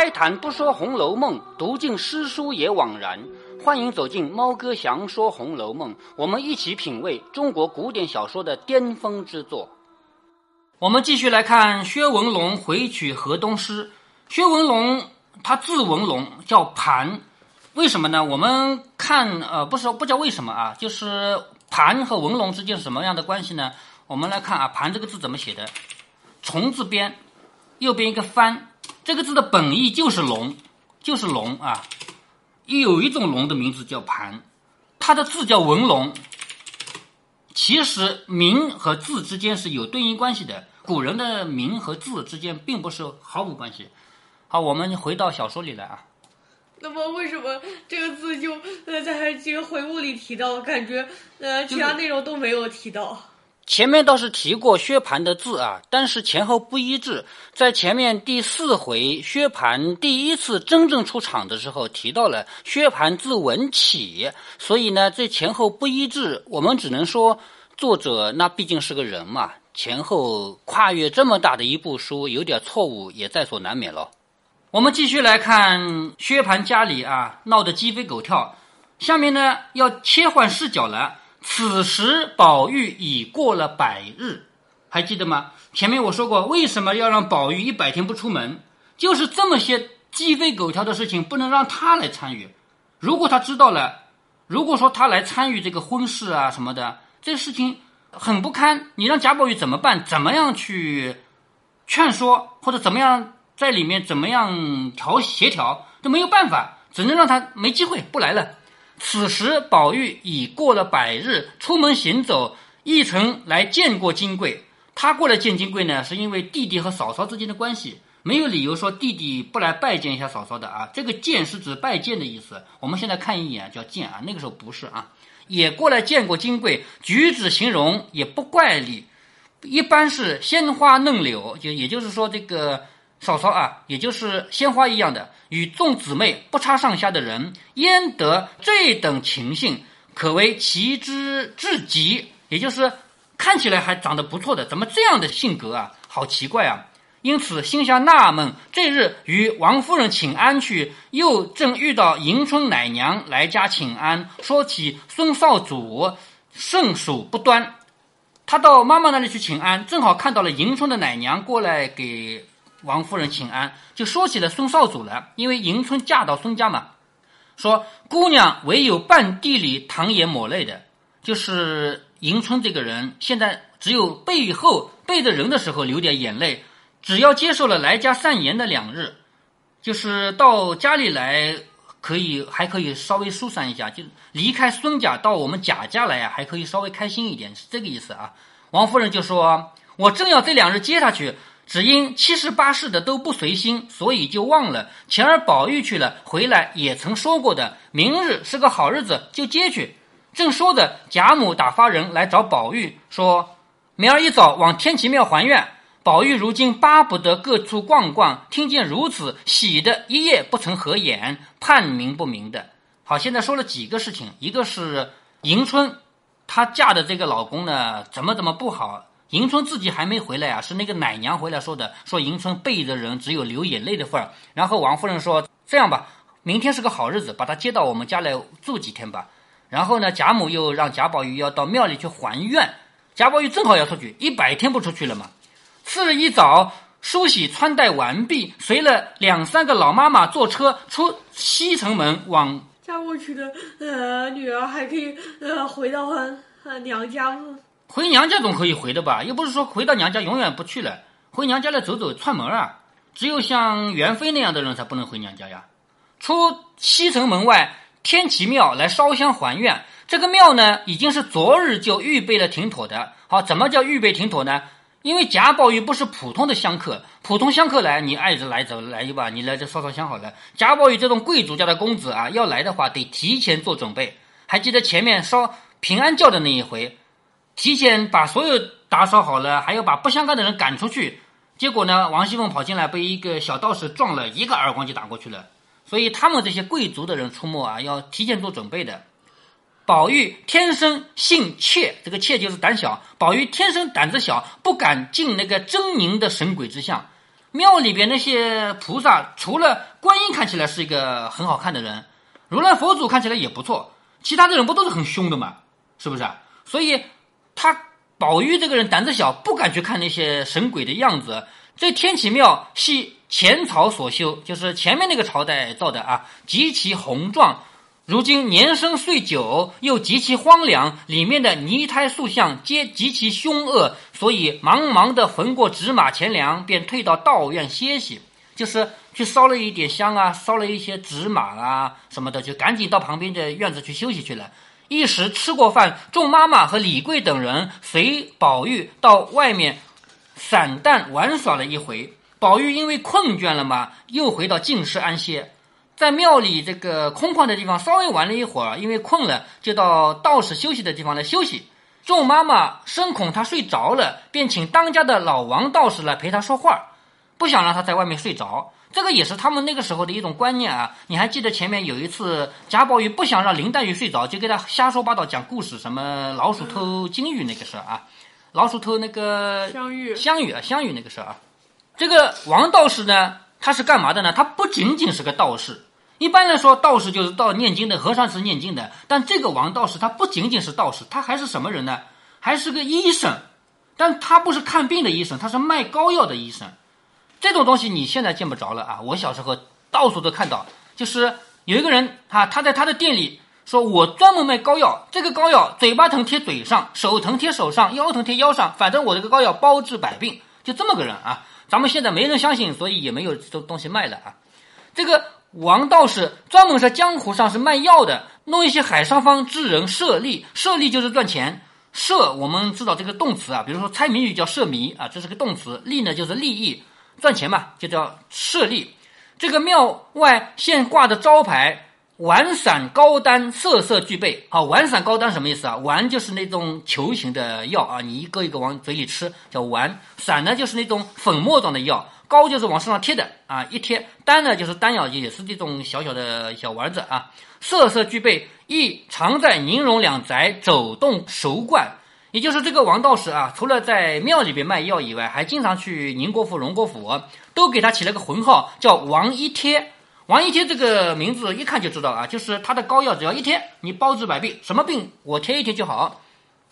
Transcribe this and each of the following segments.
开坛不说《红楼梦》，读尽诗书也枉然。欢迎走进猫哥祥说《红楼梦》，我们一起品味中国古典小说的巅峰之作。我们继续来看薛文龙回娶河东狮。薛文龙他字文龙，叫盘，为什么呢？我们看呃，不是不知道为什么啊，就是盘和文龙之间什么样的关系呢？我们来看啊，盘这个字怎么写的？虫字边，右边一个翻。这个字的本意就是龙，就是龙啊。有一种龙的名字叫盘，它的字叫文龙。其实名和字之间是有对应关系的，古人的名和字之间并不是毫无关系。好，我们回到小说里来啊。那么为什么这个字就呃在这个回目里提到？感觉呃其他内容都没有提到。前面倒是提过薛蟠的字啊，但是前后不一致。在前面第四回，薛蟠第一次真正出场的时候提到了薛蟠字文启，所以呢，这前后不一致。我们只能说，作者那毕竟是个人嘛，前后跨越这么大的一部书，有点错误也在所难免了。我们继续来看薛蟠家里啊闹得鸡飞狗跳，下面呢要切换视角了。此时宝玉已过了百日，还记得吗？前面我说过，为什么要让宝玉一百天不出门？就是这么些鸡飞狗跳的事情不能让他来参与。如果他知道了，如果说他来参与这个婚事啊什么的，这事情很不堪。你让贾宝玉怎么办？怎么样去劝说，或者怎么样在里面怎么样调协调都没有办法，只能让他没机会不来了。此时，宝玉已过了百日，出门行走，一曾来见过金贵。他过来见金贵呢，是因为弟弟和嫂嫂之间的关系，没有理由说弟弟不来拜见一下嫂嫂的啊。这个见是指拜见的意思。我们现在看一眼叫见啊，那个时候不是啊，也过来见过金贵，举止形容也不怪你，一般是鲜花嫩柳，就也就是说这个。嫂嫂啊，也就是鲜花一样的，与众姊妹不差上下的人，焉得这等情性？可谓奇之至极。也就是看起来还长得不错的，怎么这样的性格啊？好奇怪啊！因此心下纳闷。这日与王夫人请安去，又正遇到迎春奶娘来家请安，说起孙少主甚属不端。他到妈妈那里去请安，正好看到了迎春的奶娘过来给。王夫人请安，就说起了孙少主了。因为迎春嫁到孙家嘛，说姑娘唯有半地里淌眼抹泪的，就是迎春这个人，现在只有背后背着人的时候流点眼泪。只要接受了来家散言的两日，就是到家里来可以还可以稍微疏散一下，就离开孙家到我们贾家来啊，还可以稍微开心一点，是这个意思啊。王夫人就说：“我正要这两日接他去。”只因七十八世的都不随心，所以就忘了。前儿宝玉去了，回来也曾说过的，明日是个好日子，就接去。正说着，贾母打发人来找宝玉，说明儿一早往天齐庙还愿。宝玉如今巴不得各处逛逛，听见如此，喜的一夜不曾合眼，判明不明的。好，现在说了几个事情，一个是迎春，她嫁的这个老公呢，怎么怎么不好。迎春自己还没回来啊，是那个奶娘回来说的，说迎春背着人只有流眼泪的份儿。然后王夫人说：“这样吧，明天是个好日子，把她接到我们家来住几天吧。”然后呢，贾母又让贾宝玉要到庙里去还愿。贾宝玉正好要出去，一百天不出去了嘛。次日一早，梳洗穿戴完毕，随了两三个老妈妈坐车出西城门往嫁过去的呃女儿还可以呃回到呃娘家吗？回娘家总可以回的吧？又不是说回到娘家永远不去了。回娘家来走走串门啊！只有像元妃那样的人才不能回娘家呀。出西城门外天齐庙来烧香还愿。这个庙呢，已经是昨日就预备了挺妥的。好，怎么叫预备挺妥呢？因为贾宝玉不是普通的香客，普通香客来你爱着来着来吧，你来这烧烧香好了。贾宝玉这种贵族家的公子啊，要来的话得提前做准备。还记得前面烧平安轿的那一回？提前把所有打扫好了，还要把不相干的人赶出去。结果呢，王熙凤跑进来，被一个小道士撞了一个耳光就打过去了。所以他们这些贵族的人出没啊，要提前做准备的。宝玉天生性怯，这个怯就是胆小。宝玉天生胆子小，不敢进那个狰狞的神鬼之相。庙里边那些菩萨，除了观音看起来是一个很好看的人，如来佛祖看起来也不错，其他的人不都是很凶的嘛？是不是？所以他宝玉这个人胆子小，不敢去看那些神鬼的样子。这天启庙系前朝所修，就是前面那个朝代造的啊，极其宏壮。如今年深岁久，又极其荒凉，里面的泥胎塑像皆极其凶恶，所以忙忙的焚过纸马钱粮，便退到道院歇息，就是去烧了一点香啊，烧了一些纸马啊什么的，就赶紧到旁边的院子去休息去了。一时吃过饭，众妈妈和李贵等人随宝玉到外面散淡玩耍了一回。宝玉因为困倦了嘛，又回到净室安歇。在庙里这个空旷的地方稍微玩了一会儿，因为困了，就到道士休息的地方来休息。众妈妈深恐他睡着了，便请当家的老王道士来陪他说话，不想让他在外面睡着。这个也是他们那个时候的一种观念啊。你还记得前面有一次贾宝玉不想让林黛玉睡着，就给他瞎说八道讲故事，什么老鼠偷金玉那个事儿啊，老鼠偷那个香玉香玉啊，香玉那个事儿啊。这个王道士呢，他是干嘛的呢？他不仅仅是个道士。一般来说，道士就是道念经的，和尚是念经的。但这个王道士他不仅仅是道士，他还是什么人呢？还是个医生。但他不是看病的医生，他是卖膏药的医生。这种东西你现在见不着了啊！我小时候到处都看到，就是有一个人啊，他在他的店里说：“我专门卖膏药，这个膏药嘴巴疼贴嘴上，手疼贴手上，腰疼贴腰上，反正我这个膏药包治百病。”就这么个人啊！咱们现在没人相信，所以也没有这东西卖了啊。这个。王道士专门在江湖上是卖药的，弄一些海上方之人设利，设利就是赚钱。设我们知道这个动词啊，比如说猜谜语叫设谜啊，这是个动词。利呢就是利益，赚钱嘛，就叫设立。这个庙外现挂的招牌丸散膏丹，色色俱备。好，丸散膏丹什么意思啊？丸就是那种球形的药啊，你一个一个往嘴里吃叫丸。散呢就是那种粉末状的药。膏就是往身上贴的啊，一贴丹呢就是丹药，也是这种小小的小丸子啊。色色俱备，亦常在宁荣两宅走动熟惯。也就是这个王道士啊，除了在庙里边卖药以外，还经常去宁国府、荣国府，都给他起了个浑号，叫王一贴。王一贴这个名字一看就知道啊，就是他的膏药只要一贴，你包治百病，什么病我贴一贴就好。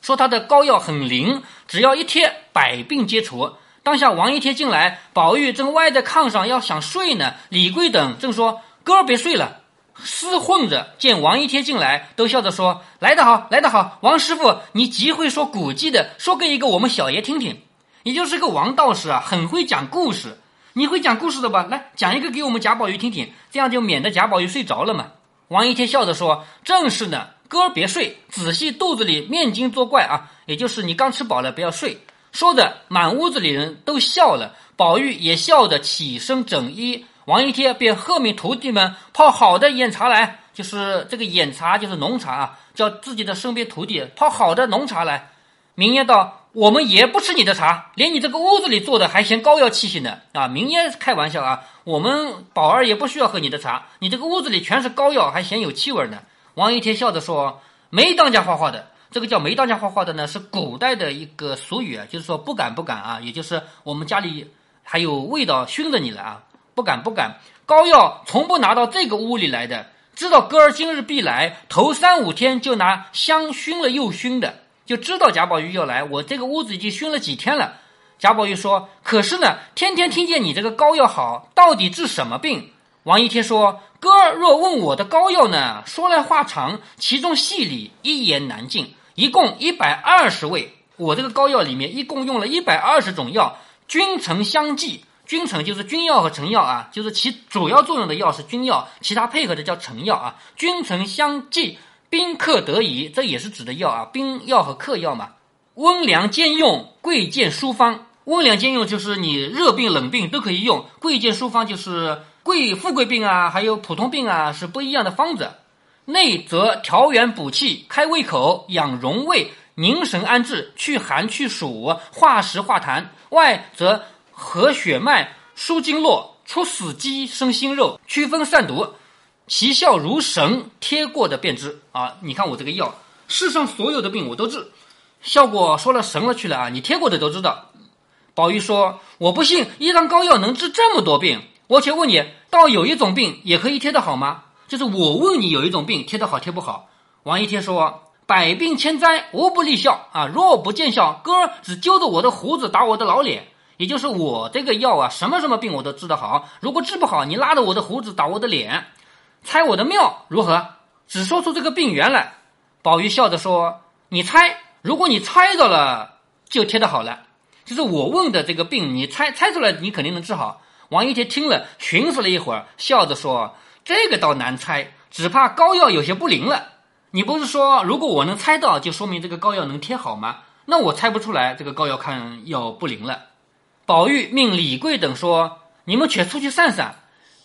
说他的膏药很灵，只要一贴，百病皆除。当下王一贴进来，宝玉正歪在炕上要想睡呢，李贵等正说：“哥儿别睡了。”厮混着见王一贴进来，都笑着说：“来得好，来得好，王师傅，你极会说古迹的，说给一个我们小爷听听。”也就是个王道士啊，很会讲故事。你会讲故事的吧？来讲一个给我们贾宝玉听听，这样就免得贾宝玉睡着了嘛。王一贴笑着说：“正是呢，哥别睡，仔细肚子里面筋作怪啊，也就是你刚吃饱了，不要睡。”说的满屋子里人都笑了，宝玉也笑着起身整衣。王一贴便喝命徒弟们泡好的眼茶来，就是这个眼茶就是浓茶啊，叫自己的身边徒弟泡好的浓茶来。明爷道：“我们也不吃你的茶，连你这个屋子里做的还嫌膏药气息呢。”啊，明烟开玩笑啊，我们宝儿也不需要喝你的茶，你这个屋子里全是膏药，还嫌有气味呢。王一贴笑着说：“没当家画画的。”这个叫没当家画画的呢，是古代的一个俗语啊，就是说不敢不敢啊，也就是我们家里还有味道熏着你了啊，不敢不敢。膏药从不拿到这个屋里来的，知道哥儿今日必来，头三五天就拿香熏了又熏的，就知道贾宝玉要来。我这个屋子已经熏了几天了。贾宝玉说：“可是呢，天天听见你这个膏药好，到底治什么病？”王一贴说：“哥儿若问我的膏药呢，说来话长，其中细理一言难尽。”一共一百二十味，我这个膏药里面一共用了一百二十种药，君臣相济。君臣就是君药和臣药啊，就是其主要作用的药是君药，其他配合的叫臣药啊。君臣相济，宾客得宜，这也是指的药啊，宾药和客药嘛。温凉兼用，贵贱殊方。温凉兼用就是你热病冷病都可以用，贵贱殊方就是贵富贵病啊，还有普通病啊是不一样的方子。内则调元补气、开胃口、养荣胃、凝神安志、去寒去暑、化食化痰；外则和血脉、舒经络、出死肌、生新肉、驱风散毒，其效如神。贴过的便知啊！你看我这个药，世上所有的病我都治，效果说了神了去了啊！你贴过的都知道。宝玉说：“我不信一张膏药能治这么多病。我且问你，倒有一种病也可以贴得好吗？就是我问你，有一种病贴得好贴不好？”王一贴说：“百病千灾无不利效啊！若不见效，哥只揪着我的胡子打我的老脸。也就是我这个药啊，什么什么病我都治得好。如果治不好，你拉着我的胡子打我的脸，猜我的妙如何？只说出这个病源来。”宝玉笑着说：“你猜，如果你猜到了，就贴得好了。就是我问的这个病，你猜猜出来，你肯定能治好。”王一贴听了，寻思了一会儿，笑着说：“这个倒难猜，只怕膏药有些不灵了。”你不是说如果我能猜到，就说明这个膏药能贴好吗？那我猜不出来，这个膏药看要不灵了。宝玉命李贵等说：“你们且出去散散。”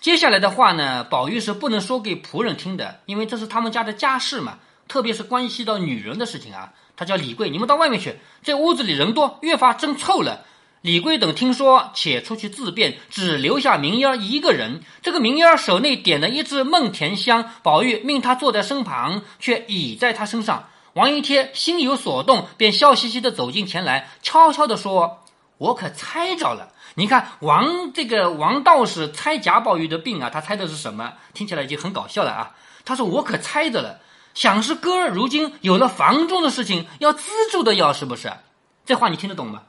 接下来的话呢，宝玉是不能说给仆人听的，因为这是他们家的家事嘛，特别是关系到女人的事情啊。他叫李贵：“你们到外面去，这屋子里人多，越发真臭了。”李贵等听说，且出去自便，只留下明烟一个人。这个明烟手内点了一支梦田香，宝玉命他坐在身旁，却倚在他身上。王一贴心有所动，便笑嘻嘻的走近前来，悄悄的说：“我可猜着了。你看王这个王道士猜贾宝玉的病啊，他猜的是什么？听起来已经很搞笑了啊！他说我可猜着了，想是哥儿如今有了房中的事情，要资助的药是不是？这话你听得懂吗？”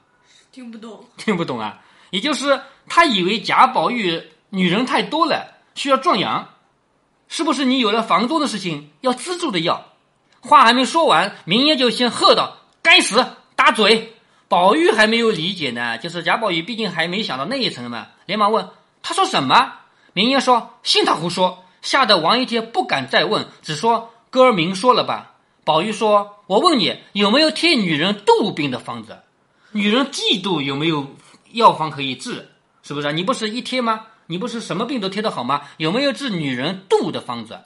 听不懂，听不懂啊！也就是他以为贾宝玉女人太多了，需要壮阳，是不是？你有了房中的事情要资助的药。话还没说完，明夜就先喝道：“该死，打嘴！”宝玉还没有理解呢，就是贾宝玉毕竟还没想到那一层嘛，连忙问：“他说什么？”明英说：“信他胡说。”吓得王一贴不敢再问，只说：“哥儿明说了吧。”宝玉说：“我问你，有没有替女人杜病的方子？”女人嫉妒有没有药方可以治？是不是？你不是一贴吗？你不是什么病都贴得好吗？有没有治女人妒的方子？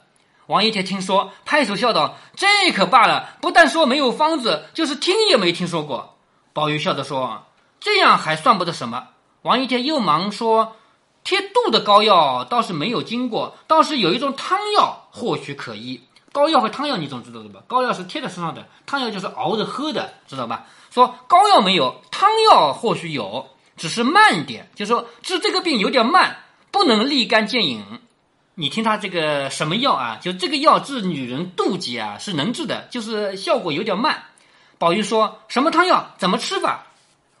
王一贴听说，拍手笑道：“这可罢了，不但说没有方子，就是听也没听说过。”宝玉笑着说：“这样还算不得什么。”王一天又忙说：“贴肚的膏药倒是没有经过，倒是有一种汤药，或许可医。膏药和汤药你总知道的吧？膏药是贴在身上的，汤药就是熬着喝的，知道吧？说膏药没有，汤药或许有，只是慢点，就是说治这个病有点慢，不能立竿见影。你听他这个什么药啊？就这个药治女人妒忌啊，是能治的，就是效果有点慢。宝玉说什么汤药？怎么吃法？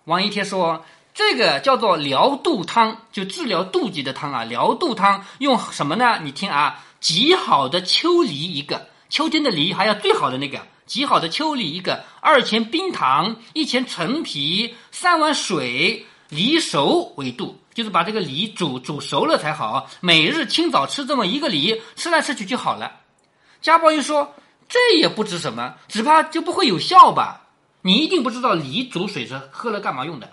王一贴说这个叫做疗肚汤，就治疗妒忌的汤啊。疗肚汤用什么呢？你听啊，极好的秋梨一个，秋天的梨还要最好的那个。极好的秋梨一个，二钱冰糖，一钱陈皮，三碗水，梨熟为度，就是把这个梨煮煮熟了才好。每日清早吃这么一个梨，吃来吃去就好了。贾宝玉说：“这也不值什么，只怕就不会有效吧？你一定不知道梨煮水是喝了干嘛用的？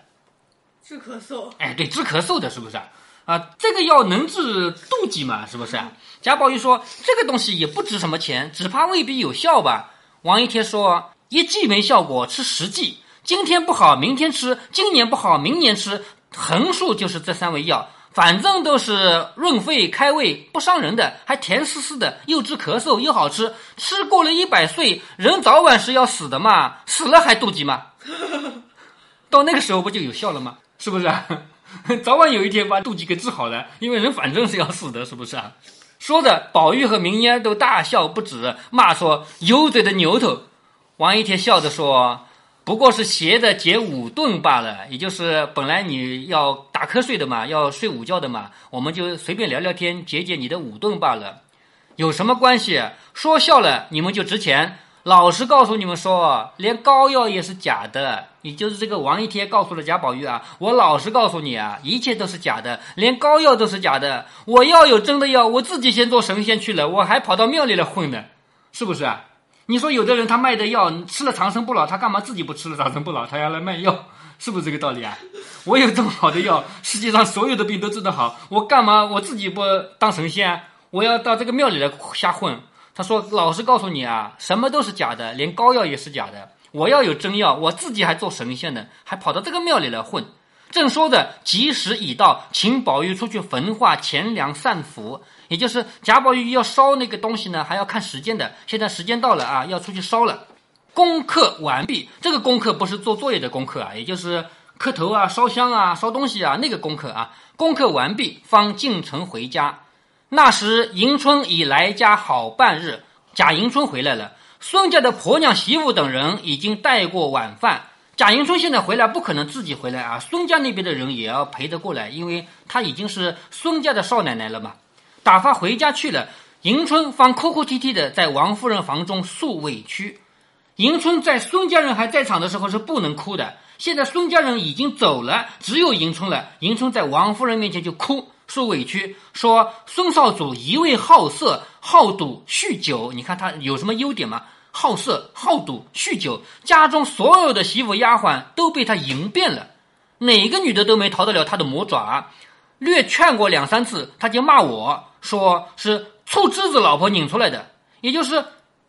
治咳嗽。哎，对，治咳嗽的，是不是啊？这个药能治妒忌嘛？是不是？贾宝玉说：这个东西也不值什么钱，只怕未必有效吧。王一贴说：“一剂没效果，吃十剂。今天不好，明天吃；今年不好，明年吃。横竖就是这三味药，反正都是润肺开胃，不伤人的，还甜丝丝的，又治咳嗽又好吃。吃过了一百岁，人早晚是要死的嘛，死了还妒忌吗？到那个时候不就有效了吗？是不是啊？早晚有一天把妒忌给治好了，因为人反正是要死的，是不是啊？”说着，宝玉和明烟都大笑不止，骂说：“油嘴的牛头！”王一天笑着说：“不过是斜着解午顿罢了，也就是本来你要打瞌睡的嘛，要睡午觉的嘛，我们就随便聊聊天，解解你的午顿罢了，有什么关系？说笑了，你们就值钱。”老实告诉你们说，连膏药也是假的。也就是这个王一贴告诉了贾宝玉啊，我老实告诉你啊，一切都是假的，连膏药都是假的。我要有真的药，我自己先做神仙去了，我还跑到庙里来混呢，是不是啊？你说有的人他卖的药吃了长生不老，他干嘛自己不吃了长生不老，他要来卖药，是不是这个道理啊？我有这么好的药，世界上所有的病都治得好，我干嘛我自己不当神仙？我要到这个庙里来瞎混？他说：“老实告诉你啊，什么都是假的，连膏药也是假的。我要有真药，我自己还做神仙呢，还跑到这个庙里来混。”正说着，吉时已到，请宝玉出去焚化钱粮散符。也就是贾宝玉要烧那个东西呢，还要看时间的。现在时间到了啊，要出去烧了。功课完毕，这个功课不是做作业的功课啊，也就是磕头啊、烧香啊、烧东西啊，那个功课啊，功课完毕，方进城回家。那时迎春已来家好半日，贾迎春回来了，孙家的婆娘、媳妇等人已经带过晚饭。贾迎春现在回来不可能自己回来啊，孙家那边的人也要陪着过来，因为她已经是孙家的少奶奶了嘛。打发回家去了，迎春方哭哭啼啼的在王夫人房中诉委屈。迎春在孙家人还在场的时候是不能哭的，现在孙家人已经走了，只有迎春了。迎春在王夫人面前就哭，诉委屈，说孙少主一味好色、好赌、酗酒。你看他有什么优点吗？好色、好赌、酗酒，家中所有的媳妇丫鬟都被他赢遍了，哪个女的都没逃得了他的魔爪。略劝过两三次，他就骂我说是醋汁子老婆拧出来的，也就是。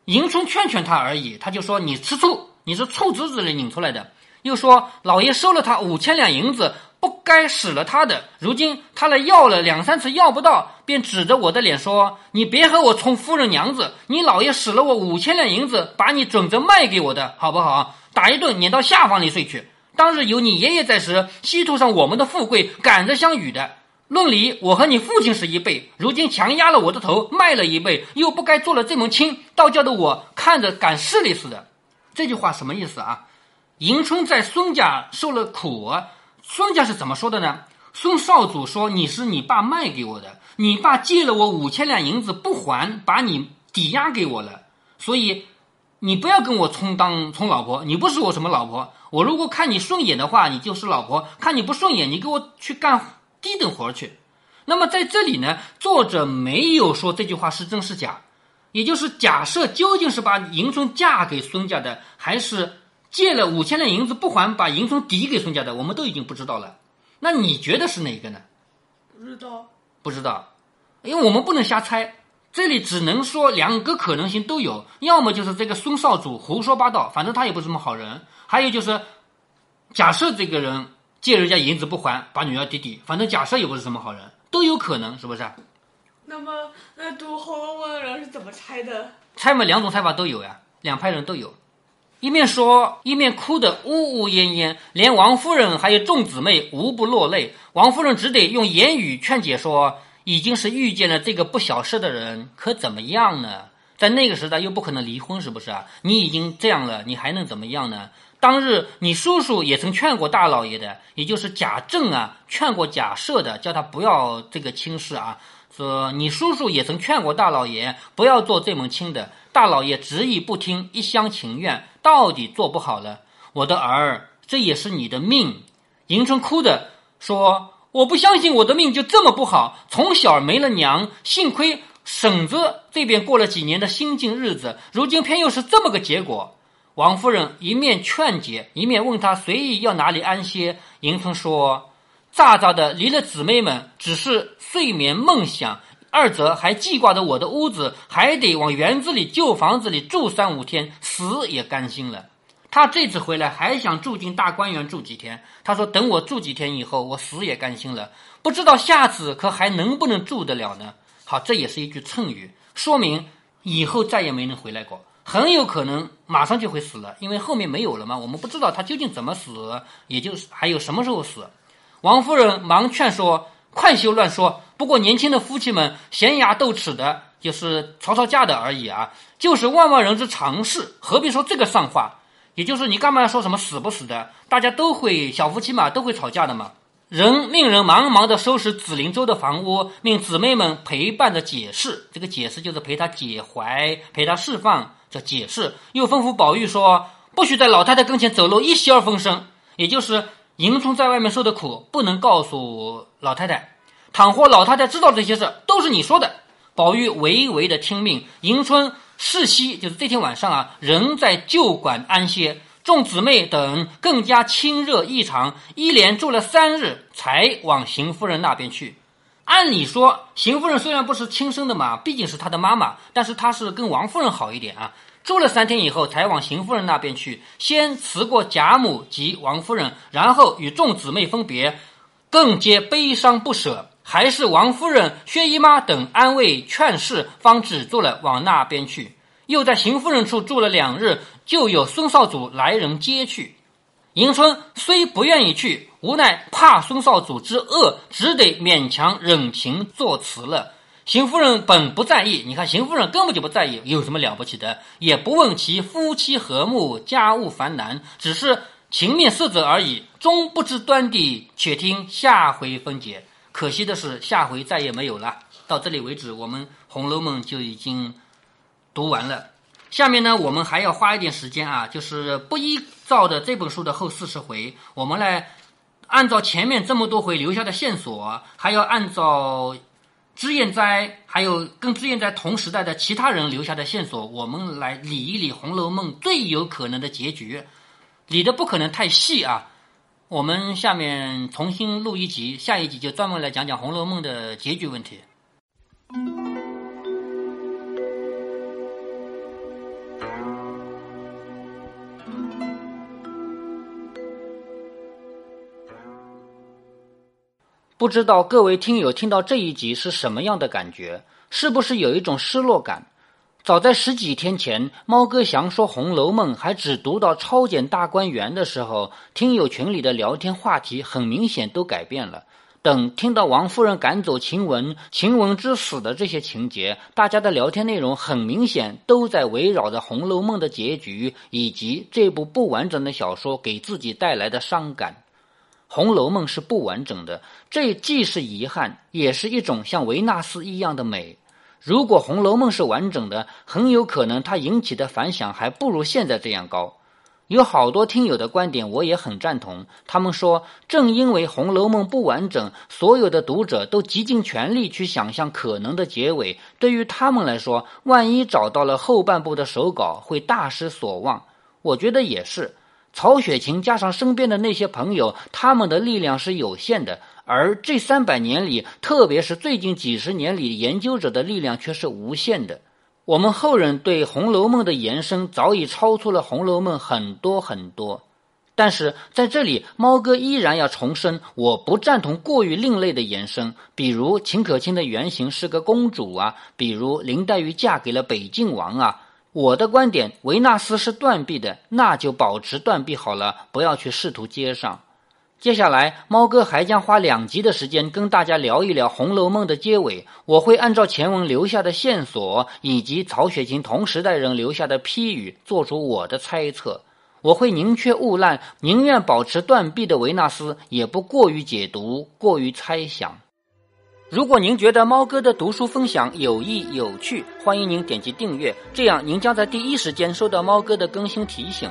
迎春劝劝他而已，他就说：“你吃醋，你是醋汁子里拧出来的。”又说：“老爷收了他五千两银子，不该使了他的。如今他来要了两三次，要不到，便指着我的脸说：‘你别和我充夫人娘子，你老爷使了我五千两银子，把你准则卖给我的，好不好？打一顿，撵到下房里睡去。当日有你爷爷在时，稀土上我们的富贵，赶着相与的。’”论理，我和你父亲是一辈，如今强压了我的头，卖了一辈，又不该做了这门亲，道教的我看着赶势力似的。这句话什么意思啊？迎春在孙家受了苦，孙家是怎么说的呢？孙少主说：“你是你爸卖给我的，你爸借了我五千两银子不还，把你抵押给我了，所以你不要跟我充当充老婆，你不是我什么老婆。我如果看你顺眼的话，你就是老婆；看你不顺眼，你给我去干。”低等活去，那么在这里呢，作者没有说这句话是真是假，也就是假设究竟是把迎春嫁给孙家的，还是借了五千两银子不还，把迎春抵给孙家的，我们都已经不知道了。那你觉得是哪个呢？不知道，不知道，因为我们不能瞎猜，这里只能说两个可能性都有，要么就是这个孙少主胡说八道，反正他也不是什么好人，还有就是假设这个人。借人家银子不还，把女儿抵抵，反正假设也不是什么好人，都有可能，是不是？那么，那读《红楼梦》的人是怎么猜的？猜嘛，两种猜法都有呀，两派人都有，一面说，一面哭得呜呜咽咽，连王夫人还有众姊妹无不落泪。王夫人只得用言语劝解说：“已经是遇见了这个不小事的人，可怎么样呢？在那个时代又不可能离婚，是不是啊？你已经这样了，你还能怎么样呢？”当日你叔叔也曾劝过大老爷的，也就是贾政啊，劝过贾赦的，叫他不要这个亲事啊。说你叔叔也曾劝过大老爷不要做这门亲的，大老爷执意不听，一厢情愿，到底做不好了。我的儿，这也是你的命。迎春哭的说：“我不相信我的命就这么不好，从小没了娘，幸亏婶子这边过了几年的心静日子，如今偏又是这么个结果。”王夫人一面劝解，一面问他随意要哪里安歇。迎春说：“乍乍的离了姊妹们，只是睡眠梦想；二则还记挂着我的屋子，还得往园子里旧房子里住三五天，死也甘心了。他这次回来还想住进大观园住几天。他说：等我住几天以后，我死也甘心了。不知道下次可还能不能住得了呢？好，这也是一句谶语，说明以后再也没能回来过。”很有可能马上就会死了，因为后面没有了嘛，我们不知道他究竟怎么死，也就是还有什么时候死。王夫人忙劝说：“快休乱说！不过年轻的夫妻们闲牙斗齿的，就是吵吵架的而已啊，就是万万人之常事，何必说这个丧话？也就是你干嘛说什么死不死的？大家都会小夫妻嘛，都会吵架的嘛。”人命人忙忙的收拾紫灵洲的房屋，命姊妹们陪伴着解释。这个解释就是陪他解怀，陪他释放，叫解释。又吩咐宝玉说：“不许在老太太跟前走漏一息儿风声，也就是迎春在外面受的苦，不能告诉老太太。倘或老太太知道这些事，都是你说的。”宝玉唯唯的听命。迎春世夕，就是这天晚上啊，仍在旧馆安歇。众姊妹等更加亲热异常，一连住了三日，才往邢夫人那边去。按理说，邢夫人虽然不是亲生的嘛，毕竟是她的妈妈，但是她是跟王夫人好一点啊。住了三天以后，才往邢夫人那边去，先辞过贾母及王夫人，然后与众姊妹分别，更皆悲伤不舍。还是王夫人、薛姨妈等安慰劝示，方止住了往那边去。又在邢夫人处住了两日。就有孙少主来人接去，迎春虽不愿意去，无奈怕孙少主之恶，只得勉强忍情作辞了。邢夫人本不在意，你看邢夫人根本就不在意，有什么了不起的？也不问其夫妻和睦，家务繁难，只是情面色泽而已，终不知端地。且听下回分解。可惜的是，下回再也没有了。到这里为止，我们《红楼梦》就已经读完了。下面呢，我们还要花一点时间啊，就是不依照的这本书的后四十回，我们来按照前面这么多回留下的线索，还要按照脂砚斋还有跟脂砚斋同时代的其他人留下的线索，我们来理一理《红楼梦》最有可能的结局，理的不可能太细啊。我们下面重新录一集，下一集就专门来讲讲《红楼梦》的结局问题。不知道各位听友听到这一集是什么样的感觉？是不是有一种失落感？早在十几天前，猫哥祥说《红楼梦》还只读到超检大观园的时候，听友群里的聊天话题很明显都改变了。等听到王夫人赶走晴雯、晴雯之死的这些情节，大家的聊天内容很明显都在围绕着《红楼梦》的结局以及这部不完整的小说给自己带来的伤感。《红楼梦》是不完整的，这既是遗憾，也是一种像维纳斯一样的美。如果《红楼梦》是完整的，很有可能它引起的反响还不如现在这样高。有好多听友的观点，我也很赞同。他们说，正因为《红楼梦》不完整，所有的读者都极尽全力去想象可能的结尾，对于他们来说，万一找到了后半部的手稿，会大失所望。我觉得也是。曹雪芹加上身边的那些朋友，他们的力量是有限的，而这三百年里，特别是最近几十年里，研究者的力量却是无限的。我们后人对《红楼梦》的延伸早已超出了《红楼梦》很多很多。但是在这里，猫哥依然要重申，我不赞同过于另类的延伸，比如秦可卿的原型是个公主啊，比如林黛玉嫁给了北静王啊。我的观点，维纳斯是断臂的，那就保持断臂好了，不要去试图接上。接下来，猫哥还将花两集的时间跟大家聊一聊《红楼梦》的结尾。我会按照前文留下的线索，以及曹雪芹同时代人留下的批语，做出我的猜测。我会宁缺毋滥，宁愿保持断臂的维纳斯，也不过于解读，过于猜想。如果您觉得猫哥的读书分享有益有趣，欢迎您点击订阅，这样您将在第一时间收到猫哥的更新提醒。